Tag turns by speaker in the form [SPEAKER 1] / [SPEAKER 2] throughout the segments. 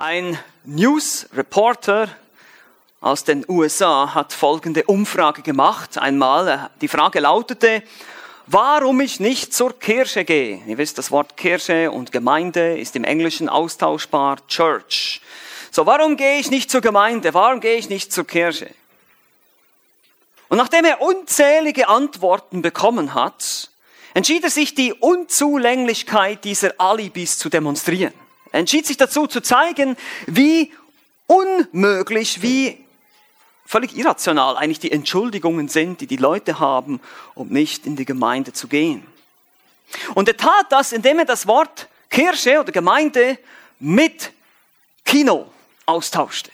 [SPEAKER 1] Ein News Reporter aus den USA hat folgende Umfrage gemacht. Einmal, die Frage lautete, warum ich nicht zur Kirche gehe. Ihr wisst, das Wort Kirche und Gemeinde ist im Englischen austauschbar Church. So, warum gehe ich nicht zur Gemeinde? Warum gehe ich nicht zur Kirche? Und nachdem er unzählige Antworten bekommen hat, entschied er sich, die Unzulänglichkeit dieser Alibis zu demonstrieren. Er entschied sich dazu zu zeigen, wie unmöglich, wie völlig irrational eigentlich die Entschuldigungen sind, die die Leute haben, um nicht in die Gemeinde zu gehen. Und er tat das, indem er das Wort Kirche oder Gemeinde mit Kino austauschte.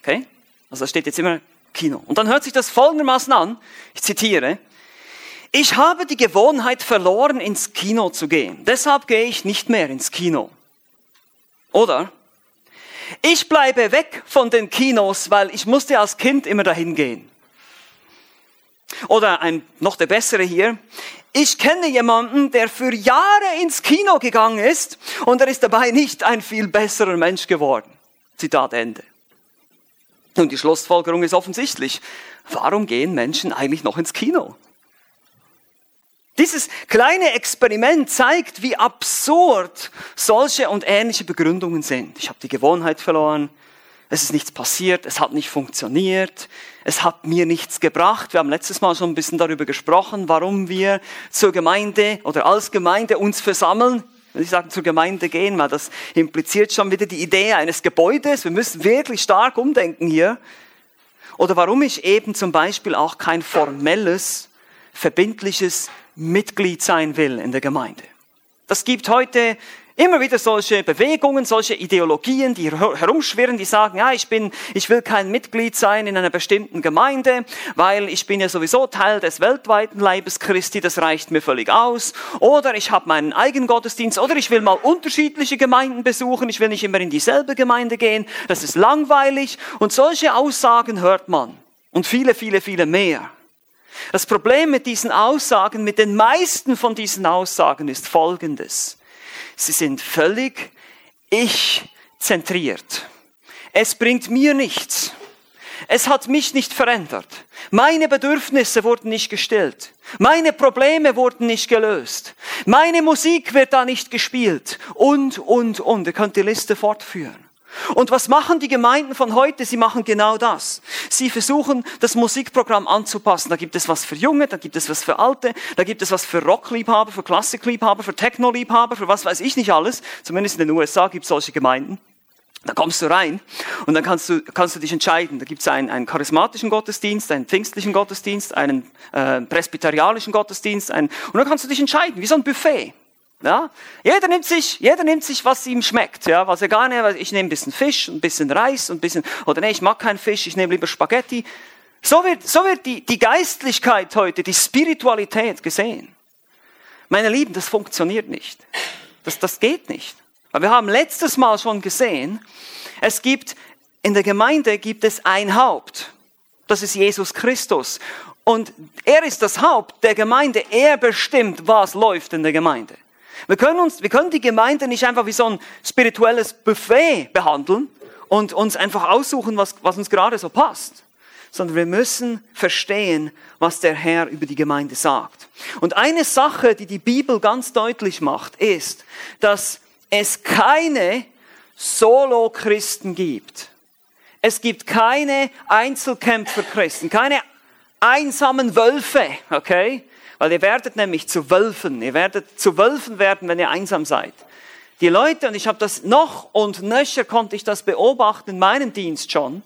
[SPEAKER 1] Okay? Also da steht jetzt immer Kino. Und dann hört sich das folgendermaßen an, ich zitiere, ich habe die Gewohnheit verloren, ins Kino zu gehen. Deshalb gehe ich nicht mehr ins Kino. Oder? Ich bleibe weg von den Kinos, weil ich musste als Kind immer dahin gehen. Oder ein noch der bessere hier. Ich kenne jemanden, der für Jahre ins Kino gegangen ist und er ist dabei nicht ein viel besserer Mensch geworden. Zitat Ende. Und die Schlussfolgerung ist offensichtlich. Warum gehen Menschen eigentlich noch ins Kino? Dieses kleine Experiment zeigt, wie absurd solche und ähnliche Begründungen sind. Ich habe die Gewohnheit verloren, es ist nichts passiert, es hat nicht funktioniert, es hat mir nichts gebracht. Wir haben letztes Mal schon ein bisschen darüber gesprochen, warum wir zur Gemeinde oder als Gemeinde uns versammeln. Wenn ich sage zur Gemeinde gehen, weil das impliziert schon wieder die Idee eines Gebäudes. Wir müssen wirklich stark umdenken hier. Oder warum ich eben zum Beispiel auch kein formelles, verbindliches Mitglied sein will in der Gemeinde. Das gibt heute immer wieder solche Bewegungen, solche Ideologien, die herumschwirren, die sagen, ja, ich bin, ich will kein Mitglied sein in einer bestimmten Gemeinde, weil ich bin ja sowieso Teil des weltweiten Leibes Christi, das reicht mir völlig aus. Oder ich habe meinen eigenen Gottesdienst, oder ich will mal unterschiedliche Gemeinden besuchen, ich will nicht immer in dieselbe Gemeinde gehen, das ist langweilig. Und solche Aussagen hört man. Und viele, viele, viele mehr. Das Problem mit diesen Aussagen, mit den meisten von diesen Aussagen ist folgendes. Sie sind völlig ich-zentriert. Es bringt mir nichts. Es hat mich nicht verändert. Meine Bedürfnisse wurden nicht gestellt. Meine Probleme wurden nicht gelöst. Meine Musik wird da nicht gespielt. Und, und, und. Ihr könnt die Liste fortführen. Und was machen die Gemeinden von heute? Sie machen genau das. Sie versuchen, das Musikprogramm anzupassen. Da gibt es was für Junge, da gibt es was für Alte, da gibt es was für Rockliebhaber, für Klassikliebhaber, für Technoliebhaber, für was weiß ich nicht alles. Zumindest in den USA gibt es solche Gemeinden. Da kommst du rein und dann kannst du, kannst du dich entscheiden. Da gibt es einen, einen charismatischen Gottesdienst, einen pfingstlichen Gottesdienst, einen äh, presbyterianischen Gottesdienst. Einen, und dann kannst du dich entscheiden, wie so ein Buffet. Ja? Jeder nimmt sich, jeder nimmt sich, was ihm schmeckt, ja, was er gar nicht, ich nehme ein bisschen Fisch, ein bisschen Reis, ein bisschen, oder nee, ich mag keinen Fisch, ich nehme lieber Spaghetti. So wird, so wird die, die Geistlichkeit heute, die Spiritualität gesehen. Meine Lieben, das funktioniert nicht. Das, das geht nicht. Aber wir haben letztes Mal schon gesehen, es gibt, in der Gemeinde gibt es ein Haupt. Das ist Jesus Christus. Und er ist das Haupt der Gemeinde. Er bestimmt, was läuft in der Gemeinde. Wir können, uns, wir können die Gemeinde nicht einfach wie so ein spirituelles Buffet behandeln und uns einfach aussuchen, was, was uns gerade so passt, sondern wir müssen verstehen, was der Herr über die Gemeinde sagt. Und eine Sache, die die Bibel ganz deutlich macht, ist, dass es keine Solo-Christen gibt. Es gibt keine Einzelkämpfer-Christen, keine einsamen Wölfe, okay? Weil ihr werdet nämlich zu Wölfen. Ihr werdet zu Wölfen werden, wenn ihr einsam seid. Die Leute, und ich habe das noch und nöcher konnte ich das beobachten in meinem Dienst schon,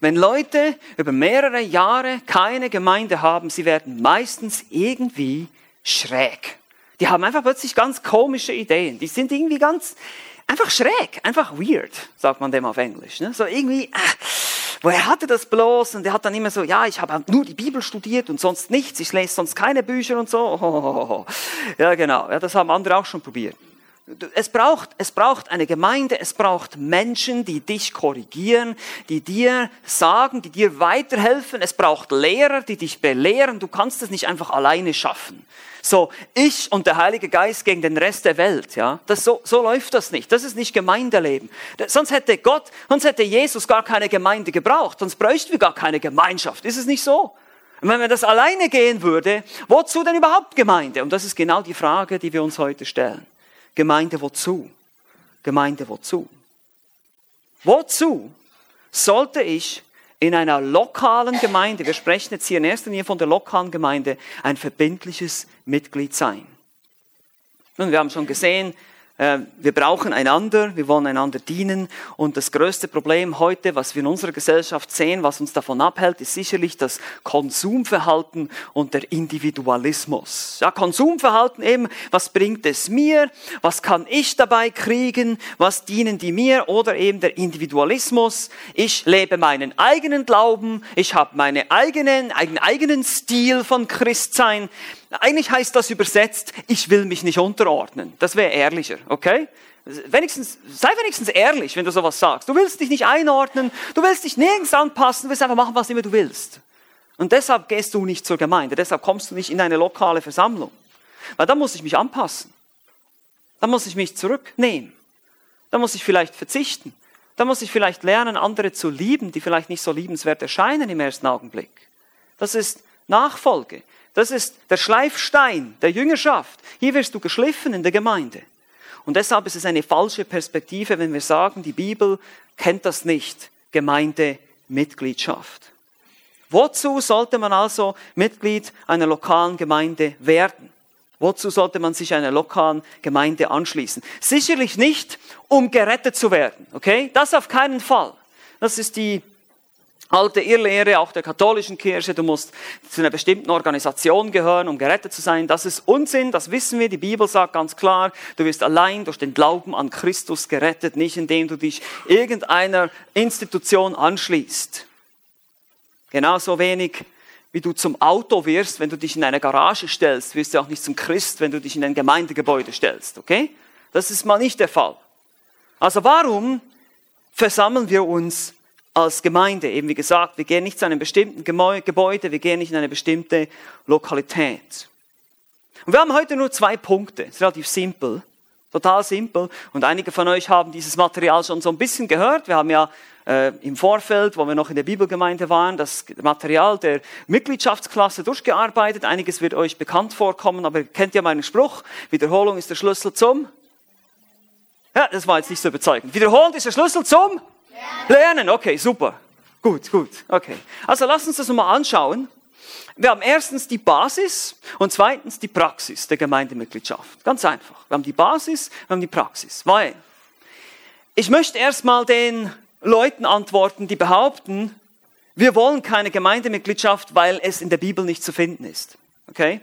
[SPEAKER 1] wenn Leute über mehrere Jahre keine Gemeinde haben, sie werden meistens irgendwie schräg. Die haben einfach plötzlich ganz komische Ideen. Die sind irgendwie ganz, einfach schräg, einfach weird, sagt man dem auf Englisch. Ne? So irgendwie, äh, woher hatte das bloß? Und er hat dann immer so, ja, ich habe halt nur die Bibel studiert und sonst nichts, ich lese sonst keine Bücher und so. Ja, genau, ja, das haben andere auch schon probiert. Es braucht, es braucht eine Gemeinde, es braucht Menschen, die dich korrigieren, die dir sagen, die dir weiterhelfen. Es braucht Lehrer, die dich belehren. Du kannst es nicht einfach alleine schaffen. So, ich und der Heilige Geist gegen den Rest der Welt, ja. Das, so, so läuft das nicht. Das ist nicht Gemeindeleben. Sonst hätte Gott, sonst hätte Jesus gar keine Gemeinde gebraucht. Sonst bräuchten wir gar keine Gemeinschaft. Ist es nicht so? Und wenn wir das alleine gehen würde, wozu denn überhaupt Gemeinde? Und das ist genau die Frage, die wir uns heute stellen. Gemeinde wozu? Gemeinde wozu? Wozu sollte ich in einer lokalen Gemeinde, wir sprechen jetzt hier in erster Linie von der lokalen Gemeinde, ein verbindliches Mitglied sein? Und wir haben schon gesehen, wir brauchen einander, wir wollen einander dienen. Und das größte Problem heute, was wir in unserer Gesellschaft sehen, was uns davon abhält, ist sicherlich das Konsumverhalten und der Individualismus. Ja, Konsumverhalten eben, was bringt es mir? Was kann ich dabei kriegen? Was dienen die mir? Oder eben der Individualismus. Ich lebe meinen eigenen Glauben, ich habe meinen eigenen, einen eigenen Stil von Christsein. Eigentlich heißt das übersetzt, ich will mich nicht unterordnen. Das wäre ehrlicher, okay? Wenigstens, sei wenigstens ehrlich, wenn du sowas sagst. Du willst dich nicht einordnen, du willst dich nirgends anpassen, du willst einfach machen, was immer du willst. Und deshalb gehst du nicht zur Gemeinde, deshalb kommst du nicht in eine lokale Versammlung. Weil da muss ich mich anpassen. Da muss ich mich zurücknehmen. Da muss ich vielleicht verzichten. Da muss ich vielleicht lernen, andere zu lieben, die vielleicht nicht so liebenswert erscheinen im ersten Augenblick. Das ist Nachfolge. Das ist der Schleifstein der Jüngerschaft. Hier wirst du geschliffen in der Gemeinde. Und deshalb ist es eine falsche Perspektive, wenn wir sagen, die Bibel kennt das nicht, Gemeindemitgliedschaft. Wozu sollte man also Mitglied einer lokalen Gemeinde werden? Wozu sollte man sich einer lokalen Gemeinde anschließen? Sicherlich nicht, um gerettet zu werden, okay? Das auf keinen Fall. Das ist die alte Irrlehre auch der katholischen Kirche, du musst zu einer bestimmten Organisation gehören, um gerettet zu sein. Das ist Unsinn, das wissen wir. Die Bibel sagt ganz klar, du wirst allein durch den Glauben an Christus gerettet, nicht indem du dich irgendeiner Institution anschließt. Genauso wenig wie du zum Auto wirst, wenn du dich in eine Garage stellst, wirst du auch nicht zum Christ, wenn du dich in ein Gemeindegebäude stellst, okay? Das ist mal nicht der Fall. Also warum versammeln wir uns als Gemeinde. Eben wie gesagt, wir gehen nicht zu einem bestimmten Gebäude, wir gehen nicht in eine bestimmte Lokalität. Und wir haben heute nur zwei Punkte. Es ist relativ simpel. Total simpel. Und einige von euch haben dieses Material schon so ein bisschen gehört. Wir haben ja äh, im Vorfeld, wo wir noch in der Bibelgemeinde waren, das Material der Mitgliedschaftsklasse durchgearbeitet. Einiges wird euch bekannt vorkommen, aber ihr kennt ja meinen Spruch. Wiederholung ist der Schlüssel zum. Ja, das war jetzt nicht so überzeugend. Wiederholung ist der Schlüssel zum Lernen, okay, super. Gut, gut, okay. Also lass uns das mal anschauen. Wir haben erstens die Basis und zweitens die Praxis der Gemeindemitgliedschaft. Ganz einfach. Wir haben die Basis, wir haben die Praxis. Weil ich möchte erstmal den Leuten antworten, die behaupten, wir wollen keine Gemeindemitgliedschaft, weil es in der Bibel nicht zu finden ist. Okay?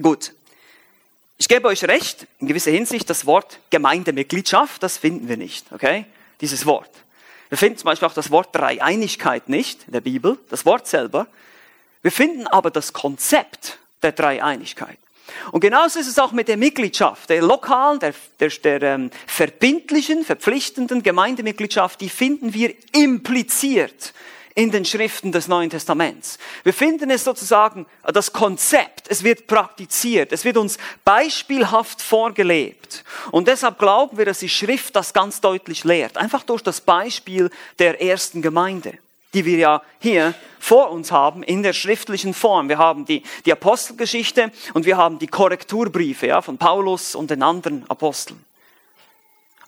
[SPEAKER 1] Gut. Ich gebe euch recht, in gewisser Hinsicht, das Wort Gemeindemitgliedschaft, das finden wir nicht. Okay? Dieses Wort. Wir finden zum Beispiel auch das Wort Dreieinigkeit nicht in der Bibel, das Wort selber. Wir finden aber das Konzept der Dreieinigkeit. Und genauso ist es auch mit der Mitgliedschaft, der lokalen, der, der, der ähm, verbindlichen, verpflichtenden Gemeindemitgliedschaft, die finden wir impliziert in den Schriften des Neuen Testaments. Wir finden es sozusagen, das Konzept, es wird praktiziert, es wird uns beispielhaft vorgelebt. Und deshalb glauben wir, dass die Schrift das ganz deutlich lehrt. Einfach durch das Beispiel der ersten Gemeinde die wir ja hier vor uns haben in der schriftlichen Form. Wir haben die, die Apostelgeschichte und wir haben die Korrekturbriefe ja, von Paulus und den anderen Aposteln.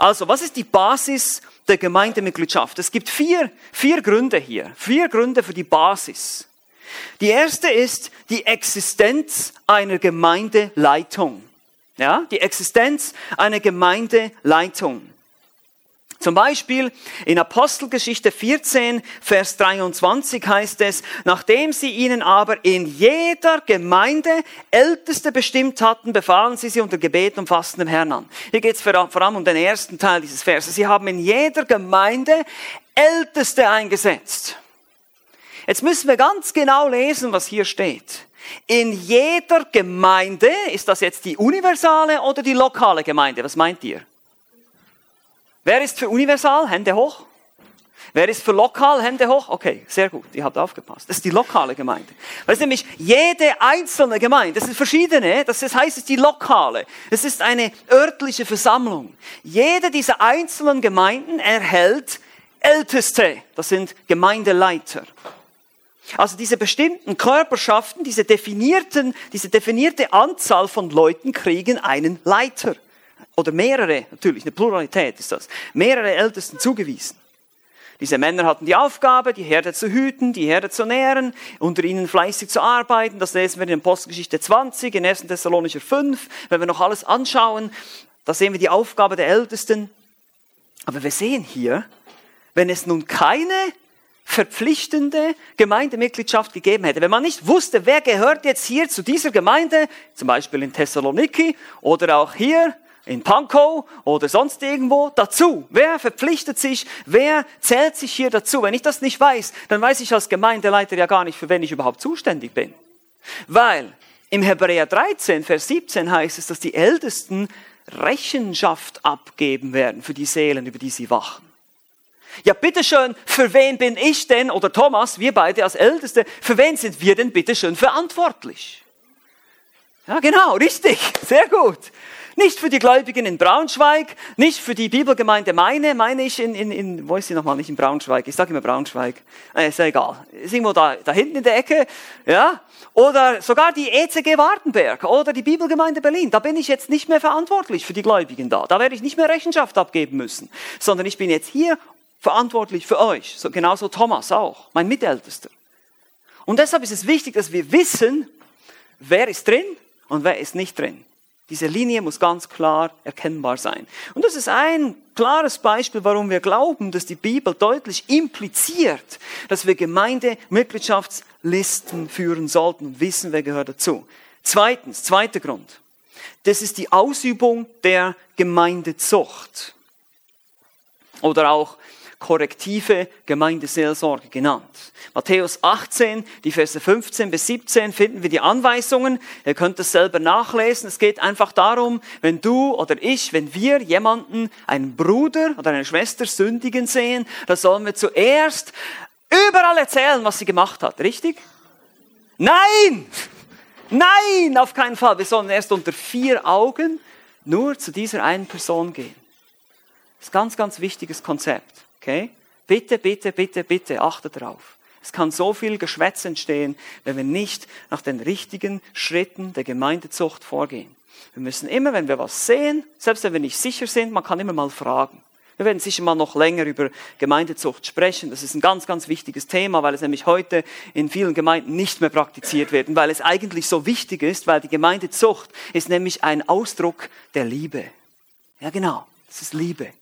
[SPEAKER 1] Also, was ist die Basis der Gemeindemitgliedschaft? Es gibt vier, vier Gründe hier, vier Gründe für die Basis. Die erste ist die Existenz einer Gemeindeleitung. Ja, die Existenz einer Gemeindeleitung. Zum Beispiel in Apostelgeschichte 14, Vers 23 heißt es, nachdem sie ihnen aber in jeder Gemeinde Älteste bestimmt hatten, befahlen sie sie unter Gebet und Fasten dem Herrn an. Hier geht es vor allem um den ersten Teil dieses Verses. Sie haben in jeder Gemeinde Älteste eingesetzt. Jetzt müssen wir ganz genau lesen, was hier steht. In jeder Gemeinde, ist das jetzt die universale oder die lokale Gemeinde? Was meint ihr? Wer ist für universal? Hände hoch. Wer ist für lokal? Hände hoch. Okay, sehr gut, ihr habt aufgepasst. Das ist die lokale Gemeinde. Das ist nämlich jede einzelne Gemeinde, das sind verschiedene, das heißt, es ist die lokale. Es ist eine örtliche Versammlung. Jede dieser einzelnen Gemeinden erhält Älteste, das sind Gemeindeleiter. Also diese bestimmten Körperschaften, diese definierten, diese definierte Anzahl von Leuten kriegen einen Leiter. Oder mehrere, natürlich, eine Pluralität ist das. Mehrere Ältesten zugewiesen. Diese Männer hatten die Aufgabe, die Herde zu hüten, die Herde zu nähren, unter ihnen fleißig zu arbeiten. Das lesen wir in der Postgeschichte 20, in 1. Thessalonicher 5. Wenn wir noch alles anschauen, da sehen wir die Aufgabe der Ältesten. Aber wir sehen hier, wenn es nun keine verpflichtende Gemeindemitgliedschaft gegeben hätte. Wenn man nicht wusste, wer gehört jetzt hier zu dieser Gemeinde, zum Beispiel in Thessaloniki oder auch hier in Pankow oder sonst irgendwo dazu. Wer verpflichtet sich? Wer zählt sich hier dazu? Wenn ich das nicht weiß, dann weiß ich als Gemeindeleiter ja gar nicht, für wen ich überhaupt zuständig bin. Weil im Hebräer 13, Vers 17 heißt es, dass die Ältesten Rechenschaft abgeben werden für die Seelen, über die sie wachen. Ja, bitteschön, für wen bin ich denn, oder Thomas, wir beide als Älteste, für wen sind wir denn bitteschön verantwortlich? Ja, genau, richtig, sehr gut. Nicht für die Gläubigen in Braunschweig, nicht für die Bibelgemeinde meine, meine ich in, in, in wo ist sie nochmal, nicht in Braunschweig, ich sage immer Braunschweig, äh, ist ja egal, ist irgendwo da, da hinten in der Ecke, ja, oder sogar die ECG Wartenberg oder die Bibelgemeinde Berlin, da bin ich jetzt nicht mehr verantwortlich für die Gläubigen da, da werde ich nicht mehr Rechenschaft abgeben müssen, sondern ich bin jetzt hier verantwortlich für euch, so, genauso Thomas auch, mein Mitältester. Und deshalb ist es wichtig, dass wir wissen, wer ist drin und wer ist nicht drin. Diese Linie muss ganz klar erkennbar sein. Und das ist ein klares Beispiel, warum wir glauben, dass die Bibel deutlich impliziert, dass wir Gemeindemitgliedschaftslisten führen sollten und wissen, wer gehört dazu. Zweitens, zweiter Grund. Das ist die Ausübung der Gemeindezucht. Oder auch korrektive Gemeindeseelsorge genannt. Matthäus 18, die Verse 15 bis 17 finden wir die Anweisungen. Ihr könnt es selber nachlesen. Es geht einfach darum, wenn du oder ich, wenn wir jemanden, einen Bruder oder eine Schwester sündigen sehen, dann sollen wir zuerst überall erzählen, was sie gemacht hat. Richtig? Nein! Nein, auf keinen Fall. Wir sollen erst unter vier Augen nur zu dieser einen Person gehen. Das ist ein ganz, ganz wichtiges Konzept. Okay? Bitte, bitte, bitte, bitte, achte darauf. Es kann so viel Geschwätz entstehen, wenn wir nicht nach den richtigen Schritten der Gemeindezucht vorgehen. Wir müssen immer, wenn wir was sehen, selbst wenn wir nicht sicher sind, man kann immer mal fragen. Wir werden sicher mal noch länger über Gemeindezucht sprechen. Das ist ein ganz, ganz wichtiges Thema, weil es nämlich heute in vielen Gemeinden nicht mehr praktiziert wird und weil es eigentlich so wichtig ist, weil die Gemeindezucht ist nämlich ein Ausdruck der Liebe. Ja, genau. Das ist Liebe.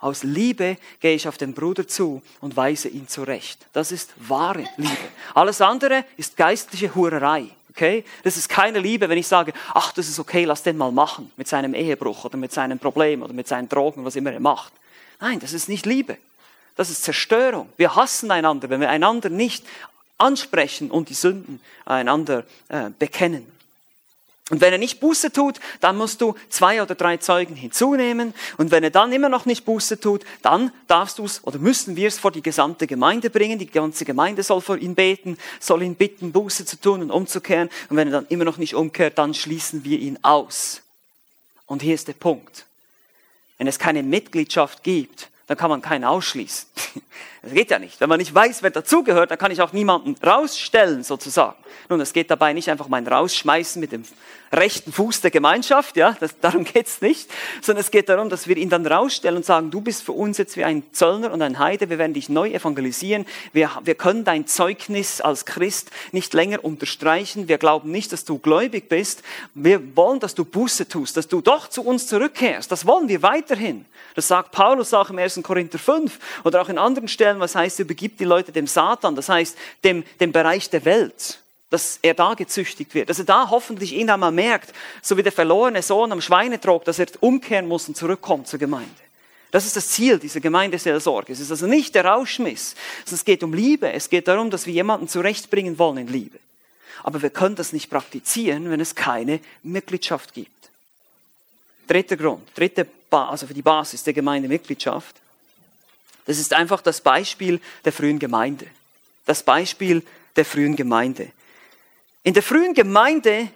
[SPEAKER 1] Aus Liebe gehe ich auf den Bruder zu und weise ihn zurecht. Das ist wahre Liebe. Alles andere ist geistliche Hurerei. Okay? Das ist keine Liebe, wenn ich sage, ach, das ist okay, lass den mal machen mit seinem Ehebruch oder mit seinem Problem oder mit seinen Drogen, was immer er macht. Nein, das ist nicht Liebe. Das ist Zerstörung. Wir hassen einander, wenn wir einander nicht ansprechen und die Sünden einander äh, bekennen. Und wenn er nicht Buße tut, dann musst du zwei oder drei Zeugen hinzunehmen. Und wenn er dann immer noch nicht Buße tut, dann darfst du es oder müssen wir es vor die gesamte Gemeinde bringen. Die ganze Gemeinde soll vor ihn beten, soll ihn bitten, Buße zu tun und umzukehren. Und wenn er dann immer noch nicht umkehrt, dann schließen wir ihn aus. Und hier ist der Punkt. Wenn es keine Mitgliedschaft gibt, dann kann man keinen ausschließen. Das geht ja nicht. Wenn man nicht weiß, wer dazugehört, dann kann ich auch niemanden rausstellen, sozusagen. Nun, es geht dabei nicht einfach mein Rausschmeißen mit dem rechten Fuß der Gemeinschaft, ja, das, darum geht's nicht, sondern es geht darum, dass wir ihn dann rausstellen und sagen, du bist für uns jetzt wie ein Zöllner und ein Heide, wir werden dich neu evangelisieren, wir, wir können dein Zeugnis als Christ nicht länger unterstreichen, wir glauben nicht, dass du gläubig bist, wir wollen, dass du Buße tust, dass du doch zu uns zurückkehrst, das wollen wir weiterhin. Das sagt Paulus auch im 1. Korinther 5 oder auch in anderen Stellen, was heißt, übergibt die Leute dem Satan, das heißt dem, dem Bereich der Welt dass er da gezüchtigt wird, dass er da hoffentlich ihn einmal merkt, so wie der verlorene Sohn am Schweinetrog, dass er umkehren muss und zurückkommt zur Gemeinde. Das ist das Ziel dieser Gemeindeseelsorge. Es ist also nicht der Rauschmiss, es geht um Liebe. Es geht darum, dass wir jemanden zurechtbringen wollen in Liebe. aber wir können das nicht praktizieren, wenn es keine Mitgliedschaft gibt. Dritter Grund, dritte ba also für die Basis der Gemeindemitgliedschaft. Das ist einfach das Beispiel der frühen Gemeinde. Das Beispiel der frühen Gemeinde. In der frühen Gemeinde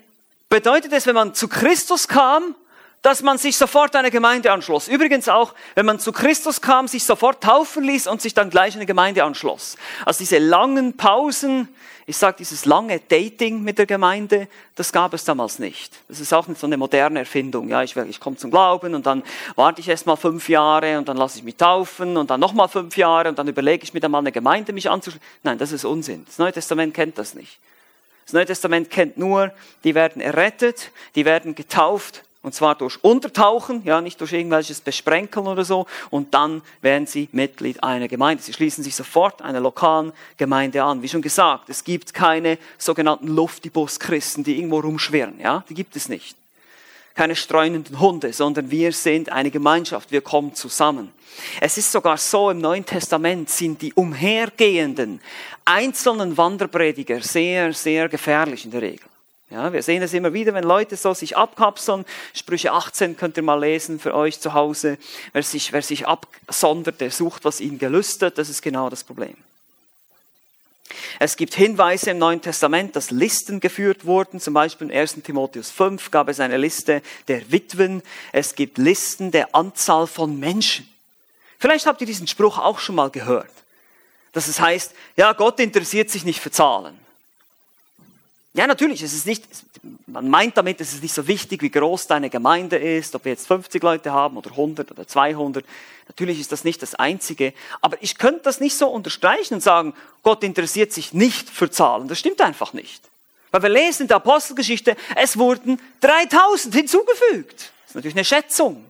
[SPEAKER 1] bedeutet es, wenn man zu Christus kam, dass man sich sofort einer Gemeinde anschloss. Übrigens auch, wenn man zu Christus kam, sich sofort taufen ließ und sich dann gleich eine Gemeinde anschloss. Also diese langen Pausen, ich sage dieses lange Dating mit der Gemeinde, das gab es damals nicht. Das ist auch nicht so eine moderne Erfindung. Ja, ich, ich komme zum Glauben und dann warte ich erst mal fünf Jahre und dann lasse ich mich taufen und dann nochmal fünf Jahre und dann überlege ich mir dann mal eine Gemeinde mich anzuschließen. Nein, das ist Unsinn. Das Neue Testament kennt das nicht. Das Neue Testament kennt nur, die werden errettet, die werden getauft und zwar durch Untertauchen, ja, nicht durch irgendwelches Besprenkeln oder so. Und dann werden sie Mitglied einer Gemeinde. Sie schließen sich sofort einer lokalen Gemeinde an. Wie schon gesagt, es gibt keine sogenannten Luftibus-Christen, die irgendwo rumschwirren, ja. Die gibt es nicht. Keine streunenden Hunde, sondern wir sind eine Gemeinschaft. Wir kommen zusammen. Es ist sogar so, im Neuen Testament sind die umhergehenden einzelnen Wanderprediger sehr, sehr gefährlich in der Regel. Ja, wir sehen es immer wieder, wenn Leute so sich abkapseln. Sprüche 18 könnt ihr mal lesen für euch zu Hause. Wer sich, wer sich absondert, der sucht, was ihn gelüstet. Das ist genau das Problem. Es gibt Hinweise im Neuen Testament, dass Listen geführt wurden. Zum Beispiel in 1. Timotheus 5 gab es eine Liste der Witwen. Es gibt Listen der Anzahl von Menschen. Vielleicht habt ihr diesen Spruch auch schon mal gehört. Dass es heißt, ja, Gott interessiert sich nicht für Zahlen. Ja, natürlich, es ist nicht, man meint damit, es ist nicht so wichtig, wie groß deine Gemeinde ist, ob wir jetzt 50 Leute haben oder 100 oder 200. Natürlich ist das nicht das Einzige. Aber ich könnte das nicht so unterstreichen und sagen, Gott interessiert sich nicht für Zahlen. Das stimmt einfach nicht. Weil wir lesen in der Apostelgeschichte, es wurden 3000 hinzugefügt. Das ist natürlich eine Schätzung.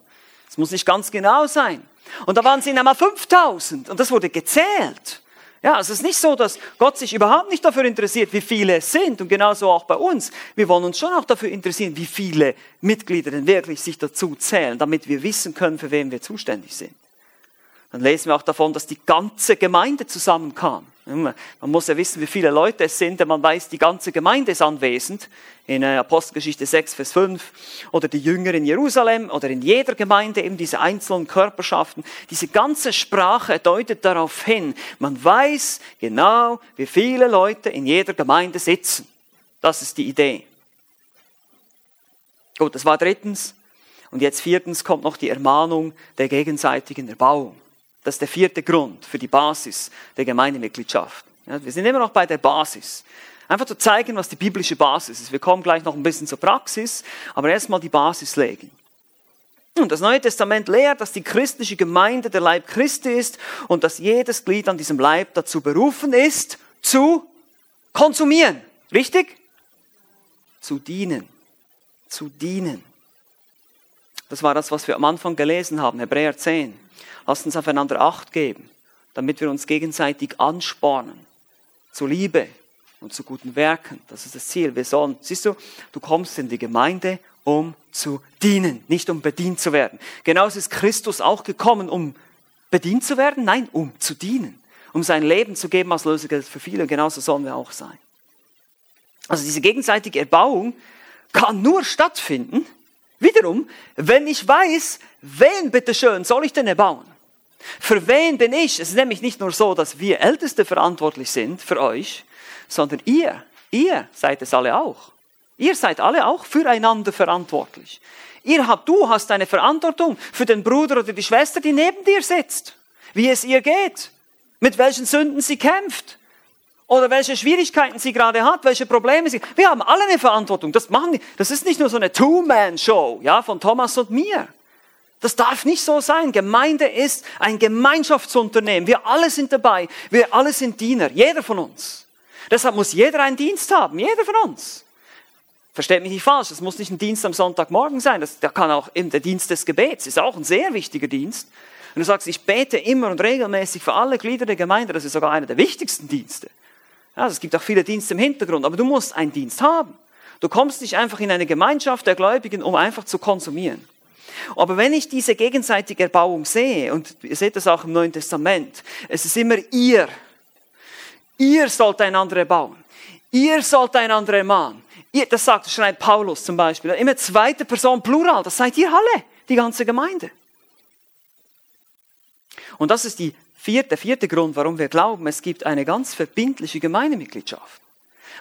[SPEAKER 1] Es muss nicht ganz genau sein. Und da waren es einmal 5000 und das wurde gezählt. Ja, es ist nicht so, dass Gott sich überhaupt nicht dafür interessiert, wie viele es sind. Und genauso auch bei uns. Wir wollen uns schon auch dafür interessieren, wie viele Mitglieder denn wirklich sich dazu zählen, damit wir wissen können, für wen wir zuständig sind. Dann lesen wir auch davon, dass die ganze Gemeinde zusammenkam. Man muss ja wissen, wie viele Leute es sind, denn man weiß, die ganze Gemeinde ist anwesend. In äh, Apostelgeschichte 6, Vers 5. Oder die Jünger in Jerusalem oder in jeder Gemeinde, eben diese einzelnen Körperschaften. Diese ganze Sprache deutet darauf hin. Man weiß genau, wie viele Leute in jeder Gemeinde sitzen. Das ist die Idee. Gut, das war drittens. Und jetzt viertens kommt noch die Ermahnung der gegenseitigen Erbauung. Das ist der vierte Grund für die Basis der Gemeindemitgliedschaft. Ja, wir sind immer noch bei der Basis. Einfach zu zeigen, was die biblische Basis ist. Wir kommen gleich noch ein bisschen zur Praxis, aber erstmal die Basis legen. Und das Neue Testament lehrt, dass die christliche Gemeinde der Leib Christi ist und dass jedes Glied an diesem Leib dazu berufen ist, zu konsumieren. Richtig? Zu dienen. Zu dienen. Das war das, was wir am Anfang gelesen haben, Hebräer 10. Lasst uns aufeinander Acht geben, damit wir uns gegenseitig anspornen zu Liebe und zu guten Werken. Das ist das Ziel. Wir sollen, siehst du, du kommst in die Gemeinde, um zu dienen, nicht um bedient zu werden. Genauso ist Christus auch gekommen, um bedient zu werden? Nein, um zu dienen, um sein Leben zu geben als Lösegeld für viele. Genauso sollen wir auch sein. Also diese gegenseitige Erbauung kann nur stattfinden, wiederum, wenn ich weiß, wen bitteschön soll ich denn erbauen? Für wen bin ich? Es ist nämlich nicht nur so, dass wir Älteste verantwortlich sind für euch, sondern ihr, ihr seid es alle auch. Ihr seid alle auch füreinander verantwortlich. Ihr habt, du hast eine Verantwortung für den Bruder oder die Schwester, die neben dir sitzt. Wie es ihr geht. Mit welchen Sünden sie kämpft. Oder welche Schwierigkeiten sie gerade hat, welche Probleme sie. Wir haben alle eine Verantwortung. Das machen. Das ist nicht nur so eine Two-Man-Show, ja, von Thomas und mir. Das darf nicht so sein. Gemeinde ist ein Gemeinschaftsunternehmen. Wir alle sind dabei. Wir alle sind Diener. Jeder von uns. Deshalb muss jeder einen Dienst haben. Jeder von uns. Versteht mich nicht falsch. Das muss nicht ein Dienst am Sonntagmorgen sein. Das, der kann auch der Dienst des Gebets. Ist auch ein sehr wichtiger Dienst. Wenn du sagst, ich bete immer und regelmäßig für alle Glieder der Gemeinde, das ist sogar einer der wichtigsten Dienste. Ja, es gibt auch viele Dienste im Hintergrund, aber du musst einen Dienst haben. Du kommst nicht einfach in eine Gemeinschaft der Gläubigen, um einfach zu konsumieren. Aber wenn ich diese gegenseitige Erbauung sehe, und ihr seht das auch im Neuen Testament, es ist immer ihr. Ihr sollt einander erbauen. Ihr sollt einander ermahnen. Ihr, das sagt, schreibt Paulus zum Beispiel. Immer zweite Person Plural. Das seid ihr alle, die ganze Gemeinde. Und das ist die vierte, der vierte Grund, warum wir glauben, es gibt eine ganz verbindliche Gemeindemitgliedschaft.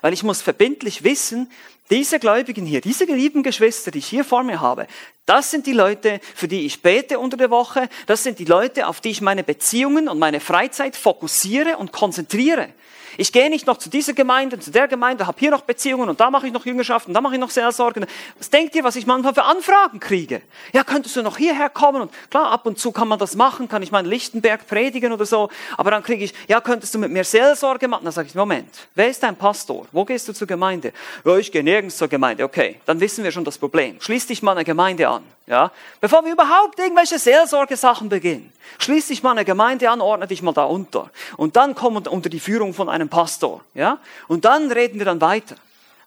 [SPEAKER 1] Weil ich muss verbindlich wissen, diese Gläubigen hier, diese geliebten Geschwister, die ich hier vor mir habe, das sind die Leute, für die ich bete unter der Woche. Das sind die Leute, auf die ich meine Beziehungen und meine Freizeit fokussiere und konzentriere. Ich gehe nicht noch zu dieser Gemeinde, zu der Gemeinde, habe hier noch Beziehungen und da mache ich noch Jüngerschaft und da mache ich noch Seelsorge. Was denkt ihr, was ich manchmal für Anfragen kriege? Ja, könntest du noch hierher kommen? Und klar, ab und zu kann man das machen, kann ich mal in Lichtenberg predigen oder so. Aber dann kriege ich, ja, könntest du mit mir Seelsorge machen? Dann sage ich, Moment, wer ist dein Pastor? Wo gehst du zur Gemeinde? Ja, ich gehe nirgends zur Gemeinde. Okay, dann wissen wir schon das Problem. Schließ dich mal eine Gemeinde an. Ja, bevor wir überhaupt irgendwelche Seelsorgesachen beginnen. Schließ dich mal eine Gemeinde an, ordne dich mal da unter. Und dann komm unter die Führung von einem Pastor. Ja? Und dann reden wir dann weiter.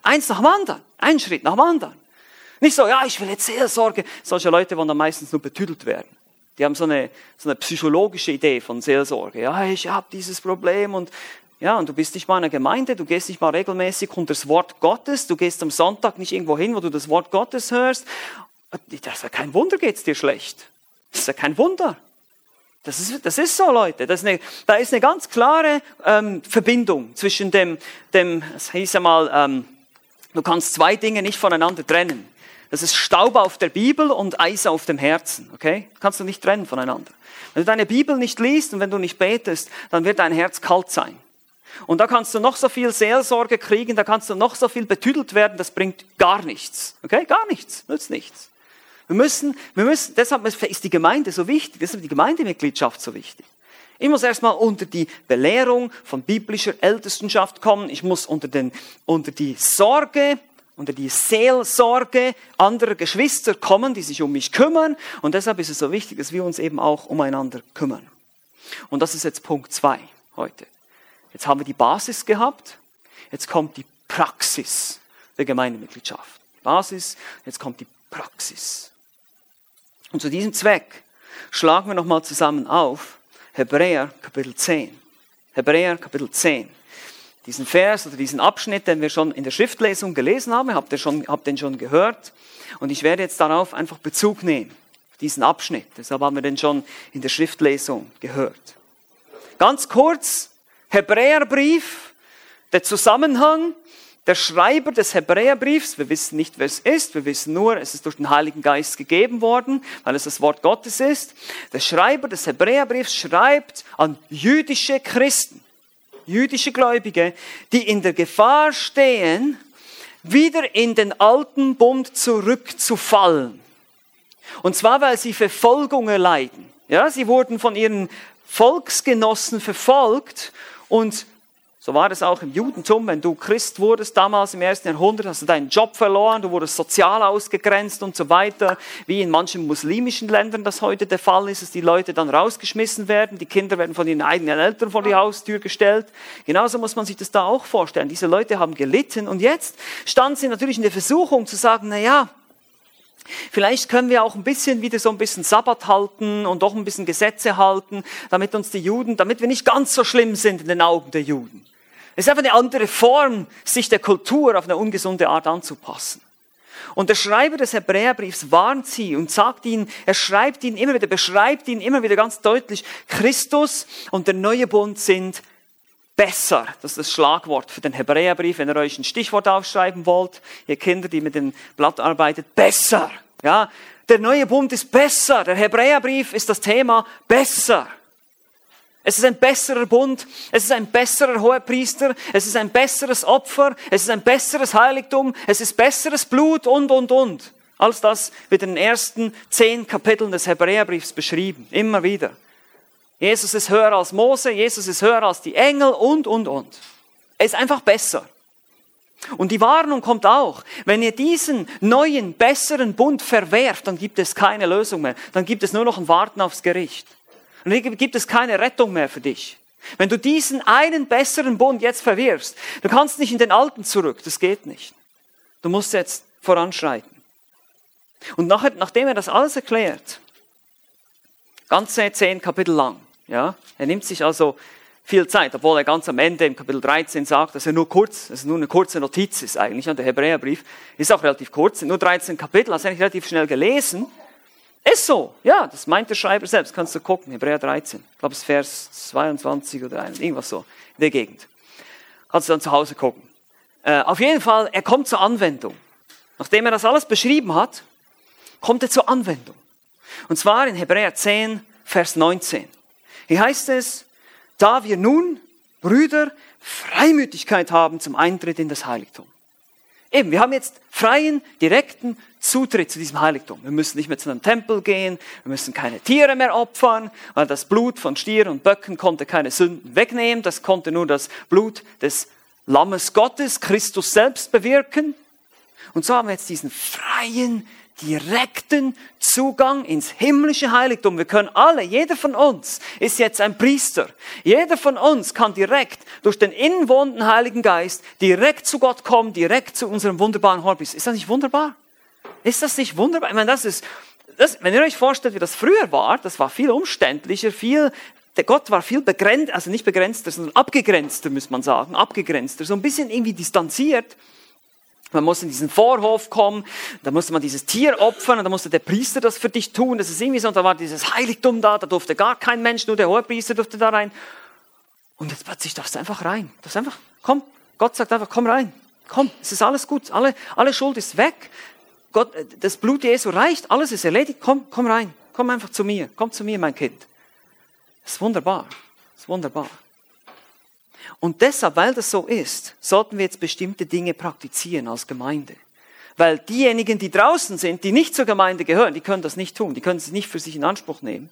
[SPEAKER 1] Eins nach dem anderen. Ein Schritt nach dem anderen. Nicht so, ja, ich will jetzt Seelsorge. Solche Leute wollen dann meistens nur betüdelt werden. Die haben so eine, so eine psychologische Idee von Seelsorge. Ja, ich habe dieses Problem und ja, und du bist nicht mal in einer Gemeinde, du gehst nicht mal regelmäßig unter das Wort Gottes, du gehst am Sonntag nicht irgendwo hin, wo du das Wort Gottes hörst. Das ist ja kein Wunder, geht's dir schlecht. Das ist ja kein Wunder. Das ist, das ist so, Leute. Das ist eine, da ist eine ganz klare ähm, Verbindung zwischen dem, dem, es hieß ja mal, ähm, du kannst zwei Dinge nicht voneinander trennen. Das ist Staub auf der Bibel und Eis auf dem Herzen. Okay? Kannst du nicht trennen voneinander. Wenn du deine Bibel nicht liest und wenn du nicht betest, dann wird dein Herz kalt sein. Und da kannst du noch so viel Seelsorge kriegen, da kannst du noch so viel betüdelt werden, das bringt gar nichts. Okay? Gar nichts. Nützt nichts. Wir müssen, wir müssen, deshalb ist die Gemeinde so wichtig, deshalb ist die Gemeindemitgliedschaft so wichtig. Ich muss erstmal unter die Belehrung von biblischer Ältestenschaft kommen. Ich muss unter, den, unter die Sorge, unter die Seelsorge anderer Geschwister kommen, die sich um mich kümmern. Und deshalb ist es so wichtig, dass wir uns eben auch umeinander kümmern. Und das ist jetzt Punkt zwei heute. Jetzt haben wir die Basis gehabt. Jetzt kommt die Praxis der Gemeindemitgliedschaft. Basis, jetzt kommt die Praxis. Und zu diesem Zweck schlagen wir nochmal zusammen auf Hebräer Kapitel 10. Hebräer Kapitel 10. Diesen Vers oder diesen Abschnitt, den wir schon in der Schriftlesung gelesen haben, habt ihr schon, habt den schon gehört. Und ich werde jetzt darauf einfach Bezug nehmen, diesen Abschnitt. Deshalb haben wir den schon in der Schriftlesung gehört. Ganz kurz, Hebräerbrief, der Zusammenhang, der Schreiber des Hebräerbriefs, wir wissen nicht, wer es ist, wir wissen nur, es ist durch den Heiligen Geist gegeben worden, weil es das Wort Gottes ist. Der Schreiber des Hebräerbriefs schreibt an jüdische Christen, jüdische Gläubige, die in der Gefahr stehen, wieder in den alten Bund zurückzufallen. Und zwar, weil sie Verfolgung erleiden. Ja, sie wurden von ihren Volksgenossen verfolgt und so war es auch im Judentum, wenn du Christ wurdest damals im ersten Jahrhundert, hast du deinen Job verloren, du wurdest sozial ausgegrenzt und so weiter, wie in manchen muslimischen Ländern das heute der Fall ist, dass die Leute dann rausgeschmissen werden, die Kinder werden von ihren eigenen Eltern vor die Haustür gestellt. Genauso muss man sich das da auch vorstellen. Diese Leute haben gelitten und jetzt standen sie natürlich in der Versuchung zu sagen, na ja, Vielleicht können wir auch ein bisschen wieder so ein bisschen Sabbat halten und doch ein bisschen Gesetze halten, damit uns die Juden, damit wir nicht ganz so schlimm sind in den Augen der Juden. Es ist einfach eine andere Form, sich der Kultur auf eine ungesunde Art anzupassen. Und der Schreiber des Hebräerbriefs warnt sie und sagt ihnen, er schreibt ihnen immer wieder, beschreibt ihnen immer wieder ganz deutlich, Christus und der neue Bund sind besser. Das ist das Schlagwort für den Hebräerbrief, wenn ihr euch ein Stichwort aufschreiben wollt, ihr Kinder, die mit dem Blatt arbeitet, besser. Ja, der neue Bund ist besser. Der Hebräerbrief ist das Thema besser. Es ist ein besserer Bund, es ist ein besserer Hohepriester, es ist ein besseres Opfer, es ist ein besseres Heiligtum, es ist besseres Blut und, und, und. Alles das wird in den ersten zehn Kapiteln des Hebräerbriefs beschrieben, immer wieder. Jesus ist höher als Mose, Jesus ist höher als die Engel und, und, und. Er ist einfach besser. Und die Warnung kommt auch, wenn ihr diesen neuen, besseren Bund verwerft, dann gibt es keine Lösung mehr. Dann gibt es nur noch ein Warten aufs Gericht. Und hier gibt es keine Rettung mehr für dich. Wenn du diesen einen besseren Bund jetzt verwirfst, du kannst nicht in den alten zurück, das geht nicht. Du musst jetzt voranschreiten. Und nachher, nachdem er das alles erklärt, ganze zehn Kapitel lang, ja, er nimmt sich also viel Zeit, obwohl er ganz am Ende im Kapitel 13 sagt, dass er nur kurz, dass es nur eine kurze Notiz ist eigentlich. Und der Hebräerbrief ist auch relativ kurz, nur 13 Kapitel, hast du eigentlich relativ schnell gelesen. Ist so, ja, das meint der Schreiber selbst, kannst du gucken, Hebräer 13. Ich glaube, es ist Vers 22 oder irgendwas so, in der Gegend. Kannst du dann zu Hause gucken. Äh, auf jeden Fall, er kommt zur Anwendung. Nachdem er das alles beschrieben hat, kommt er zur Anwendung. Und zwar in Hebräer 10, Vers 19. Hier heißt es, da wir nun, Brüder, Freimütigkeit haben zum Eintritt in das Heiligtum. Eben, wir haben jetzt freien, direkten Zutritt zu diesem Heiligtum. Wir müssen nicht mehr zu einem Tempel gehen, wir müssen keine Tiere mehr opfern, weil das Blut von Stieren und Böcken konnte keine Sünden wegnehmen, das konnte nur das Blut des Lammes Gottes, Christus selbst bewirken. Und so haben wir jetzt diesen freien, direkten Zugang ins himmlische Heiligtum. Wir können alle, jeder von uns ist jetzt ein Priester. Jeder von uns kann direkt durch den innenwohnenden Heiligen Geist direkt zu Gott kommen, direkt zu unserem wunderbaren Horbis. Ist das nicht wunderbar? Ist das nicht wunderbar? Ich meine, das ist, das, wenn ihr euch vorstellt, wie das früher war, das war viel umständlicher, viel, der Gott war viel begrenzt, also nicht begrenzter, sondern abgegrenzter, muss man sagen, abgegrenzter, so ein bisschen irgendwie distanziert. Man muss in diesen Vorhof kommen, da musste man dieses Tier opfern und da musste der Priester das für dich tun. Das ist irgendwie so, und da war dieses Heiligtum da, da durfte gar kein Mensch, nur der Hohepriester durfte da rein. Und jetzt plötzlich darfst du einfach rein. Darfst einfach, komm, Gott sagt einfach, komm rein. Komm, es ist alles gut, alle, alle Schuld ist weg. Gott, das Blut Jesu reicht, alles ist erledigt, komm, komm rein. Komm einfach zu mir, komm zu mir, mein Kind. Das ist wunderbar, das ist wunderbar. Und deshalb, weil das so ist, sollten wir jetzt bestimmte Dinge praktizieren als Gemeinde. Weil diejenigen, die draußen sind, die nicht zur Gemeinde gehören, die können das nicht tun, die können es nicht für sich in Anspruch nehmen.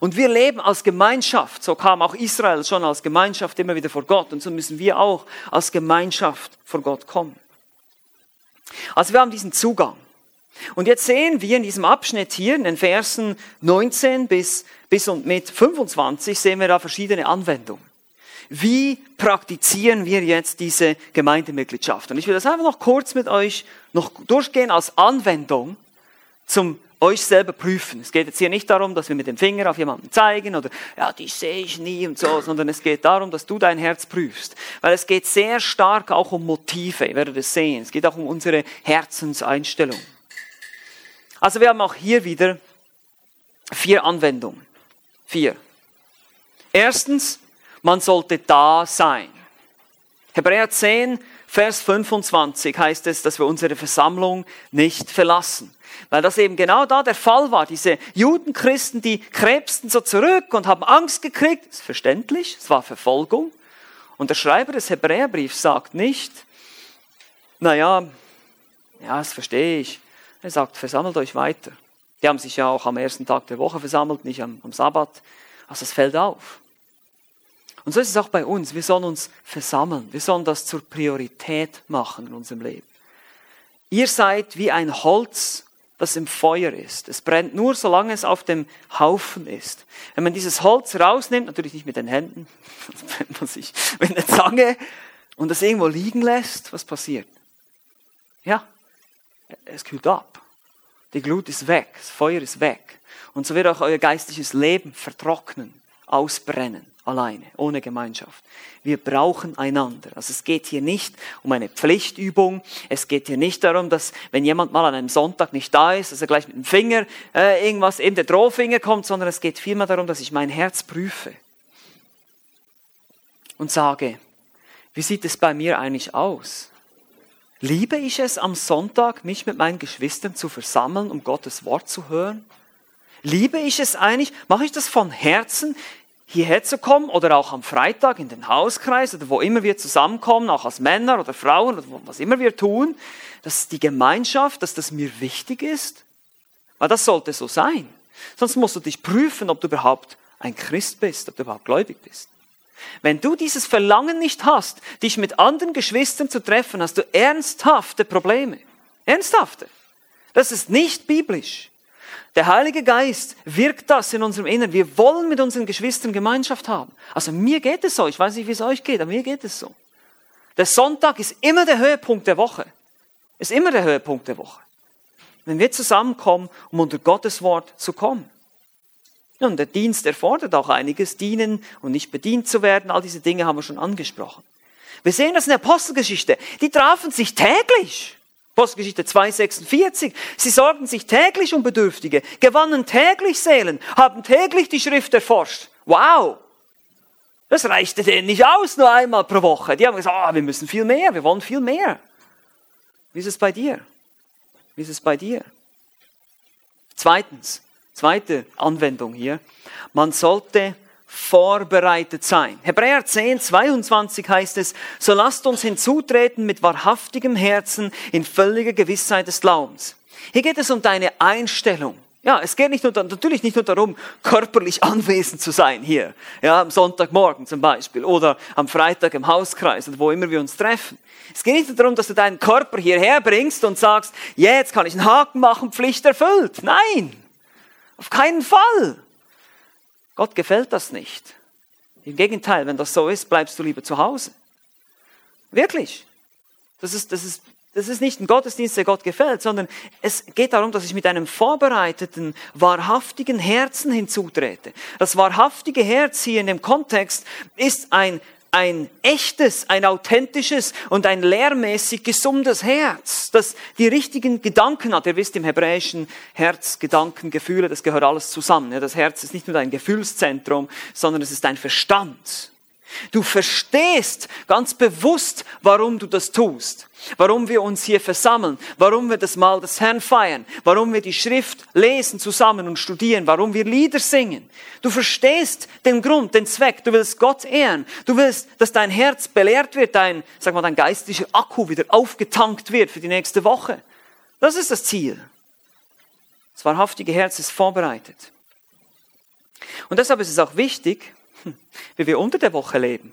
[SPEAKER 1] Und wir leben als Gemeinschaft, so kam auch Israel schon als Gemeinschaft immer wieder vor Gott und so müssen wir auch als Gemeinschaft vor Gott kommen. Also wir haben diesen Zugang. Und jetzt sehen wir in diesem Abschnitt hier, in den Versen 19 bis, bis und mit 25, sehen wir da verschiedene Anwendungen wie praktizieren wir jetzt diese Gemeindemitgliedschaft? Und ich will das einfach noch kurz mit euch noch durchgehen als Anwendung zum euch selber prüfen. Es geht jetzt hier nicht darum, dass wir mit dem Finger auf jemanden zeigen oder, ja, die sehe ich nie und so, sondern es geht darum, dass du dein Herz prüfst. Weil es geht sehr stark auch um Motive, ihr werdet es sehen. Es geht auch um unsere Herzenseinstellung. Also wir haben auch hier wieder vier Anwendungen. Vier. Erstens, man sollte da sein. Hebräer 10, Vers 25 heißt es, dass wir unsere Versammlung nicht verlassen. Weil das eben genau da der Fall war. Diese Judenchristen, die krebsten so zurück und haben Angst gekriegt. Das ist verständlich, es war Verfolgung. Und der Schreiber des Hebräerbriefs sagt nicht, naja, ja, das verstehe ich. Er sagt, versammelt euch weiter. Die haben sich ja auch am ersten Tag der Woche versammelt, nicht am, am Sabbat. Also es fällt auf. Und so ist es auch bei uns. Wir sollen uns versammeln. Wir sollen das zur Priorität machen in unserem Leben. Ihr seid wie ein Holz, das im Feuer ist. Es brennt nur, solange es auf dem Haufen ist. Wenn man dieses Holz rausnimmt, natürlich nicht mit den Händen, das brennt man sich mit einer Zange und das irgendwo liegen lässt, was passiert? Ja, es kühlt ab. Die Glut ist weg, das Feuer ist weg. Und so wird auch euer geistliches Leben vertrocknen, ausbrennen alleine, ohne Gemeinschaft. Wir brauchen einander. Also es geht hier nicht um eine Pflichtübung. Es geht hier nicht darum, dass wenn jemand mal an einem Sonntag nicht da ist, dass er gleich mit dem Finger äh, irgendwas, eben der Drohfinger kommt, sondern es geht vielmehr darum, dass ich mein Herz prüfe und sage, wie sieht es bei mir eigentlich aus? Liebe ich es am Sonntag, mich mit meinen Geschwistern zu versammeln, um Gottes Wort zu hören? Liebe ich es eigentlich? Mache ich das von Herzen? hierher zu kommen oder auch am Freitag in den Hauskreis oder wo immer wir zusammenkommen, auch als Männer oder Frauen oder was immer wir tun, dass die Gemeinschaft, dass das mir wichtig ist. Weil das sollte so sein. Sonst musst du dich prüfen, ob du überhaupt ein Christ bist, ob du überhaupt gläubig bist. Wenn du dieses Verlangen nicht hast, dich mit anderen Geschwistern zu treffen, hast du ernsthafte Probleme. Ernsthafte. Das ist nicht biblisch. Der Heilige Geist wirkt das in unserem Inneren. Wir wollen mit unseren Geschwistern Gemeinschaft haben. Also mir geht es so. Ich weiß nicht, wie es euch geht, aber mir geht es so. Der Sonntag ist immer der Höhepunkt der Woche. Ist immer der Höhepunkt der Woche. Wenn wir zusammenkommen, um unter Gottes Wort zu kommen. Nun, der Dienst erfordert auch einiges, dienen und nicht bedient zu werden. All diese Dinge haben wir schon angesprochen. Wir sehen das in der Apostelgeschichte. Die trafen sich täglich. Apostelgeschichte 2,46. Sie sorgten sich täglich um Bedürftige, gewannen täglich Seelen, haben täglich die Schrift erforscht. Wow! Das reichte denen nicht aus, nur einmal pro Woche. Die haben gesagt, oh, wir müssen viel mehr, wir wollen viel mehr. Wie ist es bei dir? Wie ist es bei dir? Zweitens, zweite Anwendung hier. Man sollte vorbereitet sein. Hebräer 10, 22 heißt es, so lasst uns hinzutreten mit wahrhaftigem Herzen in völliger Gewissheit des Glaubens. Hier geht es um deine Einstellung. Ja, es geht nicht nur, natürlich nicht nur darum, körperlich anwesend zu sein hier, ja, am Sonntagmorgen zum Beispiel oder am Freitag im Hauskreis oder wo immer wir uns treffen. Es geht nicht nur darum, dass du deinen Körper hierher bringst und sagst, jetzt kann ich einen Haken machen, Pflicht erfüllt. Nein, auf keinen Fall. Gott gefällt das nicht. Im Gegenteil, wenn das so ist, bleibst du lieber zu Hause. Wirklich. Das ist, das ist, das ist nicht ein Gottesdienst, der Gott gefällt, sondern es geht darum, dass ich mit einem vorbereiteten, wahrhaftigen Herzen hinzutrete. Das wahrhaftige Herz hier in dem Kontext ist ein ein echtes, ein authentisches und ein lehrmäßig gesundes Herz, das die richtigen Gedanken hat. Ihr wisst im hebräischen Herz, Gedanken, Gefühle, das gehört alles zusammen. Das Herz ist nicht nur ein Gefühlszentrum, sondern es ist ein Verstand. Du verstehst ganz bewusst, warum du das tust, warum wir uns hier versammeln, warum wir das Mal des Herrn feiern, warum wir die Schrift lesen zusammen und studieren, warum wir Lieder singen. Du verstehst den Grund, den Zweck, du willst Gott ehren, du willst, dass dein Herz belehrt wird, dein, sag mal, dein geistlicher Akku wieder aufgetankt wird für die nächste Woche. Das ist das Ziel. Das wahrhaftige Herz ist vorbereitet. Und deshalb ist es auch wichtig, wie wir unter der Woche leben.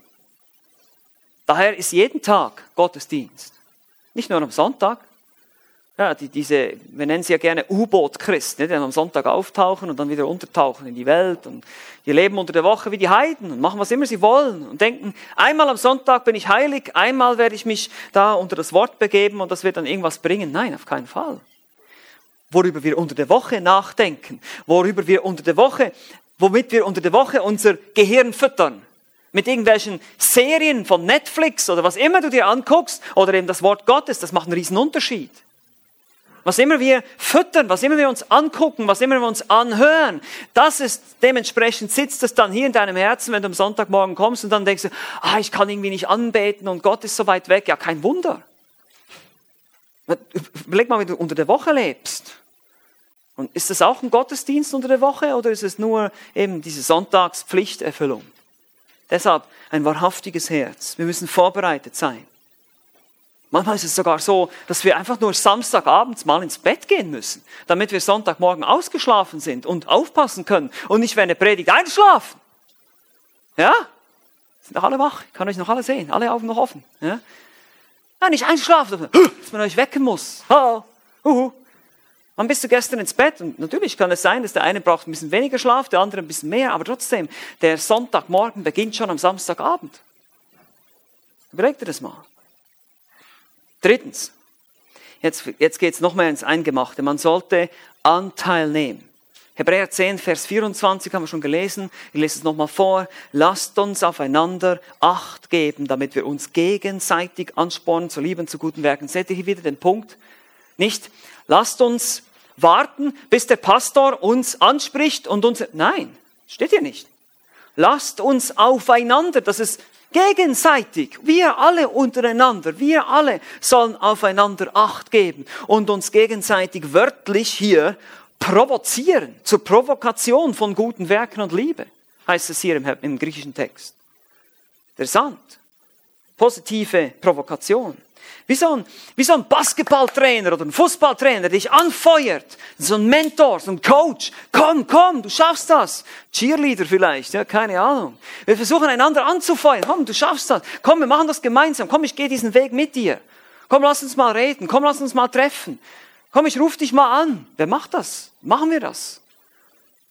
[SPEAKER 1] Daher ist jeden Tag Gottesdienst. Nicht nur am Sonntag. Ja, die, diese, wir nennen sie ja gerne U-Boot-Christen, die dann am Sonntag auftauchen und dann wieder untertauchen in die Welt und die leben unter der Woche wie die Heiden und machen was immer sie wollen und denken, einmal am Sonntag bin ich heilig, einmal werde ich mich da unter das Wort begeben und das wird dann irgendwas bringen. Nein, auf keinen Fall worüber wir unter der Woche nachdenken, worüber wir unter der Woche womit wir unter der Woche unser Gehirn füttern. Mit irgendwelchen Serien von Netflix oder was immer du dir anguckst oder eben das Wort Gottes, das macht einen riesen Unterschied. Was immer wir füttern, was immer wir uns angucken, was immer wir uns anhören, das ist dementsprechend sitzt das dann hier in deinem Herzen, wenn du am Sonntagmorgen kommst und dann denkst du, ah, ich kann irgendwie nicht anbeten und Gott ist so weit weg. Ja, kein Wunder. Überleg mal, wie du unter der Woche lebst. Und ist das auch ein Gottesdienst unter der Woche oder ist es nur eben diese Sonntagspflichterfüllung? Deshalb ein wahrhaftiges Herz. Wir müssen vorbereitet sein. Manchmal ist es sogar so, dass wir einfach nur Samstagabends mal ins Bett gehen müssen, damit wir Sonntagmorgen ausgeschlafen sind und aufpassen können und nicht während der Predigt einschlafen. Ja? Sind doch alle wach? Ich kann euch noch alle sehen. Alle Augen noch offen. Ja? Nein, nicht einschlafen, dass man euch wecken muss. Oh, uhu. Wann bist du gestern ins Bett? Und natürlich kann es sein, dass der eine braucht ein bisschen weniger Schlaf, der andere ein bisschen mehr, aber trotzdem, der Sonntagmorgen beginnt schon am Samstagabend. Überleg dir das mal. Drittens, jetzt, jetzt geht es noch mehr ins Eingemachte. Man sollte Anteil nehmen. Hebräer 10, Vers 24 haben wir schon gelesen. Ich lese es nochmal vor. Lasst uns aufeinander Acht geben, damit wir uns gegenseitig anspornen zu lieben, zu guten Werken. Seht ihr hier wieder den Punkt? Nicht, lasst uns warten, bis der Pastor uns anspricht und uns, nein, steht hier nicht. Lasst uns aufeinander, das ist gegenseitig, wir alle untereinander, wir alle sollen aufeinander Acht geben und uns gegenseitig wörtlich hier provozieren, zur Provokation von guten Werken und Liebe, heißt es hier im, im griechischen Text. Interessant. Positive Provokation. Wie so, ein, wie so ein Basketballtrainer oder ein Fußballtrainer, der dich anfeuert. So ein Mentor, so ein Coach. Komm, komm, du schaffst das. Cheerleader vielleicht, ja, keine Ahnung. Wir versuchen einander anzufeuern. Komm, du schaffst das. Komm, wir machen das gemeinsam. Komm, ich gehe diesen Weg mit dir. Komm, lass uns mal reden. Komm, lass uns mal treffen. Komm, ich rufe dich mal an. Wer macht das? Machen wir das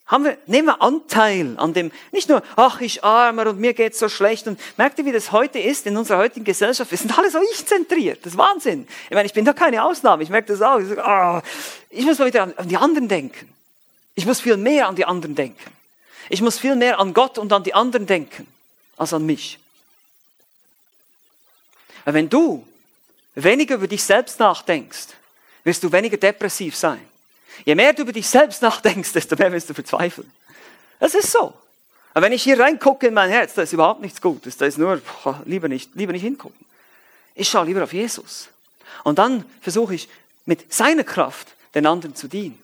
[SPEAKER 1] haben wir, nehmen wir Anteil an dem, nicht nur, ach, ich armer und mir geht's so schlecht. Und merkt ihr, wie das heute ist in unserer heutigen Gesellschaft? Wir sind alle so ich-zentriert. Das ist Wahnsinn. Ich meine, ich bin da keine Ausnahme. Ich merke das auch. Ich, sage, oh, ich muss mal wieder an, an die anderen denken. Ich muss viel mehr an die anderen denken. Ich muss viel mehr an Gott und an die anderen denken, als an mich. Wenn du weniger über dich selbst nachdenkst, wirst du weniger depressiv sein. Je mehr du über dich selbst nachdenkst, desto mehr wirst du verzweifeln. Das ist so. Aber wenn ich hier reingucke in mein Herz, da ist überhaupt nichts Gutes. Da ist nur, boah, lieber nicht, lieber nicht hingucken. Ich schaue lieber auf Jesus. Und dann versuche ich mit seiner Kraft den anderen zu dienen.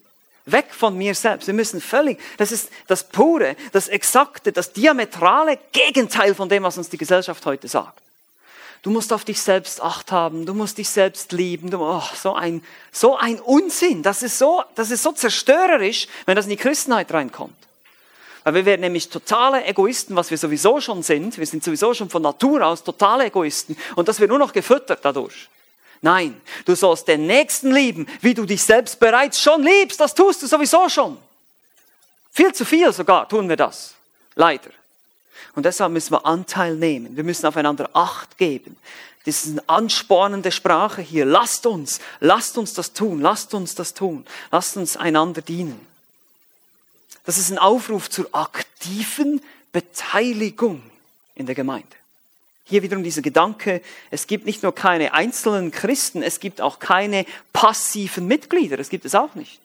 [SPEAKER 1] Weg von mir selbst. Wir müssen völlig, das ist das pure, das exakte, das diametrale Gegenteil von dem, was uns die Gesellschaft heute sagt. Du musst auf dich selbst Acht haben, du musst dich selbst lieben. Du, oh, so ein, so ein Unsinn. Das ist so, das ist so zerstörerisch, wenn das in die Christenheit reinkommt. Weil wir werden nämlich totale Egoisten, was wir sowieso schon sind. Wir sind sowieso schon von Natur aus totale Egoisten. Und das wird nur noch gefüttert dadurch. Nein, du sollst den Nächsten lieben, wie du dich selbst bereits schon liebst. Das tust du sowieso schon. Viel zu viel sogar tun wir das. Leider. Und deshalb müssen wir Anteil nehmen. Wir müssen aufeinander Acht geben. Das ist eine anspornende Sprache hier. Lasst uns, lasst uns das tun, lasst uns das tun. Lasst uns einander dienen. Das ist ein Aufruf zur aktiven Beteiligung in der Gemeinde. Hier wiederum dieser Gedanke, es gibt nicht nur keine einzelnen Christen, es gibt auch keine passiven Mitglieder, das gibt es auch nicht.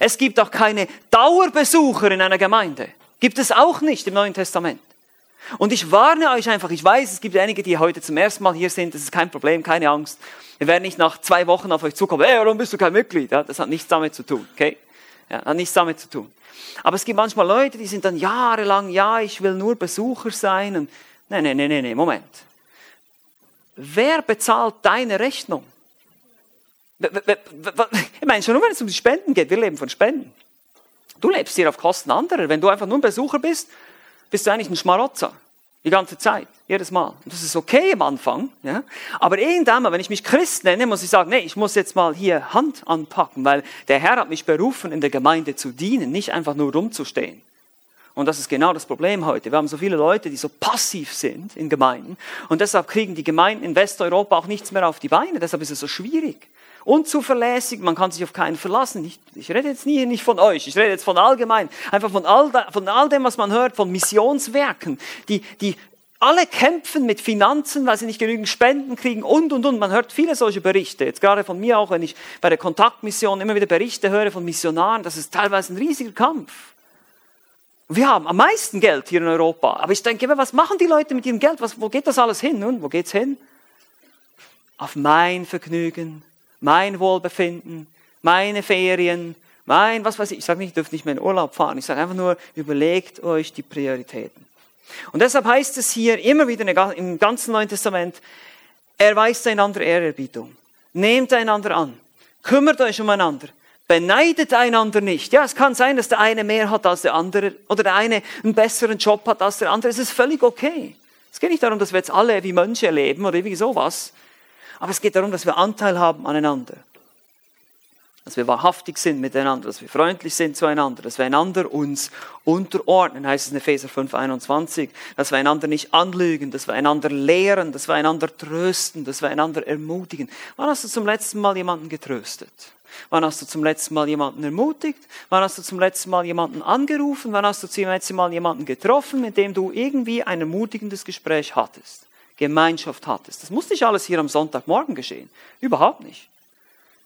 [SPEAKER 1] Es gibt auch keine Dauerbesucher in einer Gemeinde, gibt es auch nicht im Neuen Testament. Und ich warne euch einfach, ich weiß, es gibt einige, die heute zum ersten Mal hier sind, das ist kein Problem, keine Angst. Wir werden nicht nach zwei Wochen auf euch zukommen, hey, warum bist du kein Mitglied? Ja, das hat nichts damit zu tun, okay? Ja, hat nichts damit zu tun. Aber es gibt manchmal Leute, die sind dann jahrelang, ja, ich will nur Besucher sein. Und, nein, nein, nein, nein, Moment. Wer bezahlt deine Rechnung? Ich meine, schon nur wenn es um die Spenden geht, wir leben von Spenden. Du lebst hier auf Kosten anderer. Wenn du einfach nur ein Besucher bist, bist du eigentlich ein Schmarotzer. Die ganze Zeit, jedes Mal. Und das ist okay am Anfang, ja. Aber irgendwann wenn ich mich Christ nenne, muss ich sagen, nee, ich muss jetzt mal hier Hand anpacken, weil der Herr hat mich berufen, in der Gemeinde zu dienen, nicht einfach nur rumzustehen. Und das ist genau das Problem heute. Wir haben so viele Leute, die so passiv sind in Gemeinden. Und deshalb kriegen die Gemeinden in Westeuropa auch nichts mehr auf die Beine. Deshalb ist es so schwierig unzuverlässig, man kann sich auf keinen verlassen. Ich, ich rede jetzt nie nicht von euch, ich rede jetzt von allgemein, einfach von all, von all dem, was man hört, von Missionswerken, die, die alle kämpfen mit Finanzen, weil sie nicht genügend Spenden kriegen und, und, und. Man hört viele solche Berichte. Jetzt gerade von mir auch, wenn ich bei der Kontaktmission immer wieder Berichte höre von Missionaren, das ist teilweise ein riesiger Kampf. Wir haben am meisten Geld hier in Europa. Aber ich denke immer, was machen die Leute mit ihrem Geld? Was, wo geht das alles hin? Nun, wo geht's hin? Auf mein Vergnügen, mein Wohlbefinden, meine Ferien, mein, was weiß ich, ich sage nicht, ihr dürft nicht mehr in Urlaub fahren, ich sage einfach nur, überlegt euch die Prioritäten. Und deshalb heißt es hier immer wieder im ganzen Neuen Testament, erweist einander Ehrerbietung, nehmt einander an, kümmert euch umeinander, beneidet einander nicht. Ja, es kann sein, dass der eine mehr hat als der andere oder der eine einen besseren Job hat als der andere. Es ist völlig okay. Es geht nicht darum, dass wir jetzt alle wie Mönche leben oder irgendwie sowas, aber es geht darum, dass wir Anteil haben aneinander. Dass wir wahrhaftig sind miteinander, dass wir freundlich sind zueinander, dass wir einander uns unterordnen, heißt es in Epheser 5, 21, dass wir einander nicht anlügen, dass wir einander lehren, dass wir einander trösten, dass wir einander ermutigen. Wann hast du zum letzten Mal jemanden getröstet? Wann hast du zum letzten Mal jemanden ermutigt? Wann hast du zum letzten Mal jemanden angerufen? Wann hast du zum letzten Mal jemanden getroffen, mit dem du irgendwie ein ermutigendes Gespräch hattest? Gemeinschaft hattest. Das muss nicht alles hier am Sonntagmorgen geschehen. Überhaupt nicht.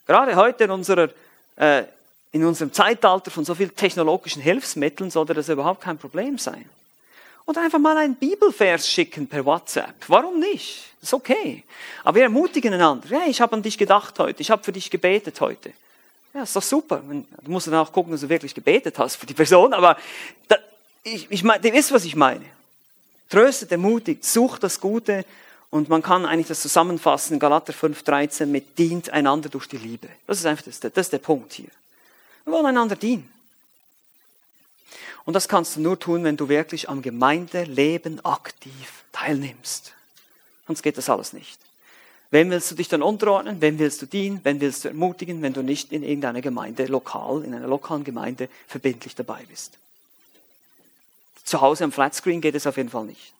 [SPEAKER 1] Gerade heute in, unserer, äh, in unserem Zeitalter von so vielen technologischen Hilfsmitteln sollte das überhaupt kein Problem sein. Und einfach mal einen Bibelvers schicken per WhatsApp. Warum nicht? Das ist okay. Aber wir ermutigen einander. Ja, ich habe an dich gedacht heute. Ich habe für dich gebetet heute. Ja, ist doch super. Du musst dann auch gucken, dass du wirklich gebetet hast für die Person. Aber da, ich, ich meine, ihr wisst, was ich meine. Tröstet, ermutigt, sucht das Gute und man kann eigentlich das zusammenfassen Galater 5,13 mit dient einander durch die Liebe. Das ist einfach das, das ist der Punkt hier. Wir wollen einander dienen. Und das kannst du nur tun, wenn du wirklich am Gemeindeleben aktiv teilnimmst. Sonst geht das alles nicht. Wem willst du dich dann unterordnen? Wem willst du dienen? Wem willst du ermutigen, wenn du nicht in irgendeiner Gemeinde lokal, in einer lokalen Gemeinde verbindlich dabei bist? Zu Hause am Flatscreen geht es auf jeden Fall nicht.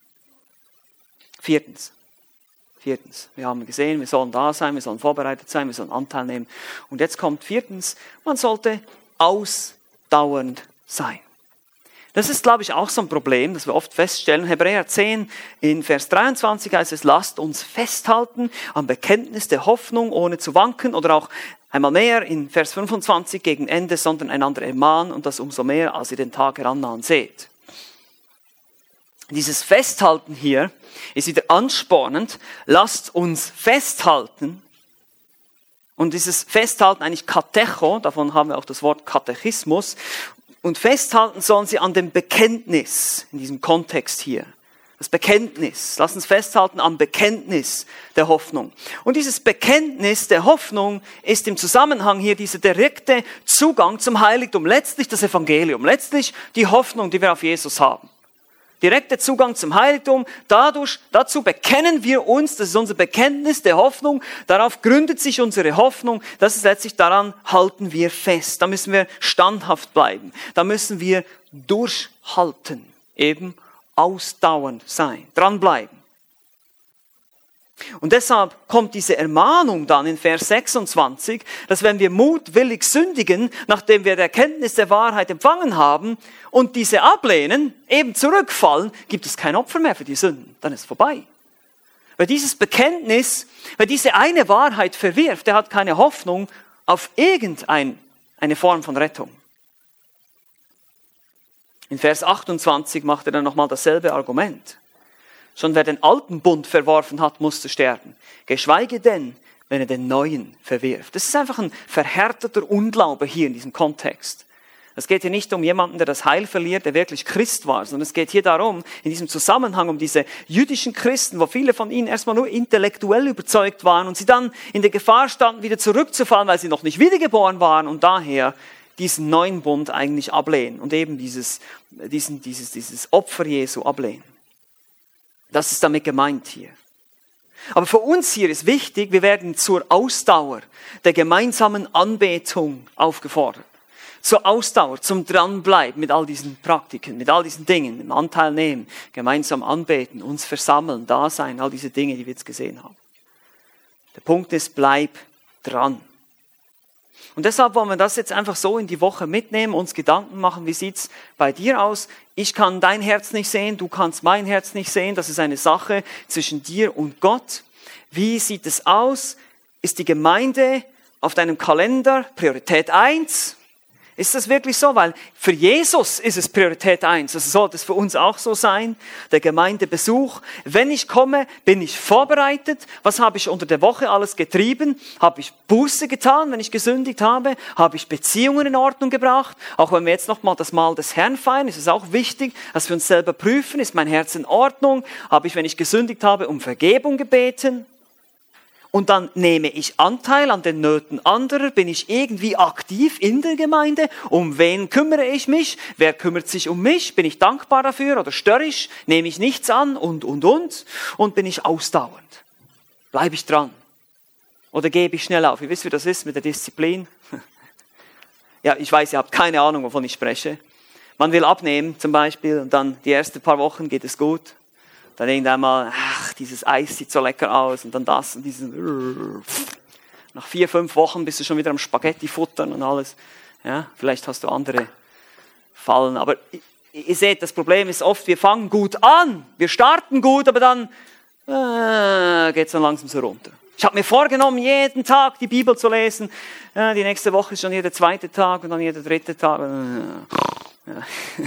[SPEAKER 1] Viertens. Viertens. Wir haben gesehen, wir sollen da sein, wir sollen vorbereitet sein, wir sollen Anteil nehmen. Und jetzt kommt viertens, man sollte ausdauernd sein. Das ist, glaube ich, auch so ein Problem, das wir oft feststellen. Hebräer 10 in Vers 23 heißt es, lasst uns festhalten am Bekenntnis der Hoffnung, ohne zu wanken. Oder auch einmal mehr in Vers 25 gegen Ende, sondern einander ermahnen und das umso mehr, als ihr den Tag herannahen seht. Dieses Festhalten hier ist wieder anspornend. Lasst uns festhalten. Und dieses Festhalten eigentlich Katecho, davon haben wir auch das Wort Katechismus. Und festhalten sollen sie an dem Bekenntnis, in diesem Kontext hier. Das Bekenntnis. Lass uns festhalten am Bekenntnis der Hoffnung. Und dieses Bekenntnis der Hoffnung ist im Zusammenhang hier dieser direkte Zugang zum Heiligtum. Letztlich das Evangelium. Letztlich die Hoffnung, die wir auf Jesus haben direkter Zugang zum Heiligtum. Dadurch, dazu bekennen wir uns, das ist unser Bekenntnis der Hoffnung, darauf gründet sich unsere Hoffnung, das ist letztlich daran halten wir fest. Da müssen wir standhaft bleiben. Da müssen wir durchhalten, eben ausdauernd sein, dranbleiben. Und deshalb kommt diese Ermahnung dann in Vers 26, dass wenn wir mutwillig sündigen, nachdem wir die Erkenntnis der Wahrheit empfangen haben und diese ablehnen, eben zurückfallen, gibt es kein Opfer mehr für die Sünden. Dann ist vorbei. Wer dieses Bekenntnis, wer diese eine Wahrheit verwirft, der hat keine Hoffnung auf irgendeine Form von Rettung. In Vers 28 macht er dann nochmal dasselbe Argument. Schon wer den alten Bund verworfen hat, musste sterben. Geschweige denn, wenn er den neuen verwirft. Das ist einfach ein verhärteter Unglaube hier in diesem Kontext. Es geht hier nicht um jemanden, der das Heil verliert, der wirklich Christ war, sondern es geht hier darum, in diesem Zusammenhang um diese jüdischen Christen, wo viele von ihnen erstmal nur intellektuell überzeugt waren und sie dann in der Gefahr standen, wieder zurückzufallen, weil sie noch nicht wiedergeboren waren und daher diesen neuen Bund eigentlich ablehnen und eben dieses, diesen, dieses, dieses Opfer Jesu ablehnen. Das ist damit gemeint hier. Aber für uns hier ist wichtig, wir werden zur Ausdauer der gemeinsamen Anbetung aufgefordert. Zur Ausdauer, zum Dranbleiben mit all diesen Praktiken, mit all diesen Dingen, im Anteil nehmen, gemeinsam anbeten, uns versammeln, da sein, all diese Dinge, die wir jetzt gesehen haben. Der Punkt ist, bleib dran. Und deshalb wollen wir das jetzt einfach so in die Woche mitnehmen, uns Gedanken machen, wie sieht's bei dir aus? Ich kann dein Herz nicht sehen, du kannst mein Herz nicht sehen. Das ist eine Sache zwischen dir und Gott. Wie sieht es aus? Ist die Gemeinde auf deinem Kalender Priorität eins? Ist das wirklich so? Weil für Jesus ist es Priorität eins. Also sollte es für uns auch so sein. Der Gemeindebesuch. Wenn ich komme, bin ich vorbereitet. Was habe ich unter der Woche alles getrieben? Habe ich Buße getan, wenn ich gesündigt habe? Habe ich Beziehungen in Ordnung gebracht? Auch wenn wir jetzt nochmal das Mahl des Herrn feiern, ist es auch wichtig, dass wir uns selber prüfen. Ist mein Herz in Ordnung? Habe ich, wenn ich gesündigt habe, um Vergebung gebeten? Und dann nehme ich Anteil an den Nöten anderer, bin ich irgendwie aktiv in der Gemeinde, um wen kümmere ich mich, wer kümmert sich um mich, bin ich dankbar dafür oder störrisch, nehme ich nichts an? Und, und, und, und bin ich ausdauernd, bleibe ich dran? Oder gebe ich schnell auf. Ihr wisst, wie das ist mit der Disziplin. ja, ich weiß, ihr habt keine Ahnung, wovon ich spreche. Man will abnehmen zum Beispiel und dann die ersten paar Wochen geht es gut dann irgendwann mal, ach, dieses Eis sieht so lecker aus und dann das und diesen. Nach vier, fünf Wochen bist du schon wieder am Spaghetti futtern und alles. Ja, vielleicht hast du andere Fallen. Aber ihr seht, das Problem ist oft, wir fangen gut an, wir starten gut, aber dann äh, geht es dann langsam so runter. Ich habe mir vorgenommen, jeden Tag die Bibel zu lesen. Ja, die nächste Woche ist schon jeder zweite Tag und dann jeder dritte Tag. Ja.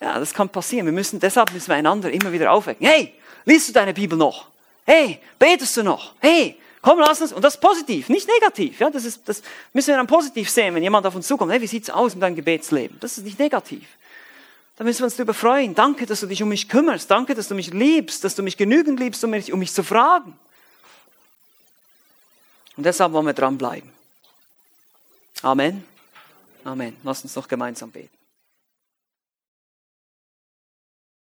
[SPEAKER 1] Ja, das kann passieren. Wir müssen, deshalb müssen wir einander immer wieder aufwecken. Hey, liest du deine Bibel noch? Hey, betest du noch? Hey, komm, lass uns, und das ist positiv, nicht negativ. Ja, das, ist, das müssen wir dann positiv sehen, wenn jemand auf uns zukommt. Hey, wie sieht's aus mit deinem Gebetsleben? Das ist nicht negativ. Da müssen wir uns darüber freuen. Danke, dass du dich um mich kümmerst. Danke, dass du mich liebst, dass du mich genügend liebst, um mich, um mich zu fragen. Und deshalb wollen wir dranbleiben. Amen. Amen. Lass uns noch gemeinsam beten.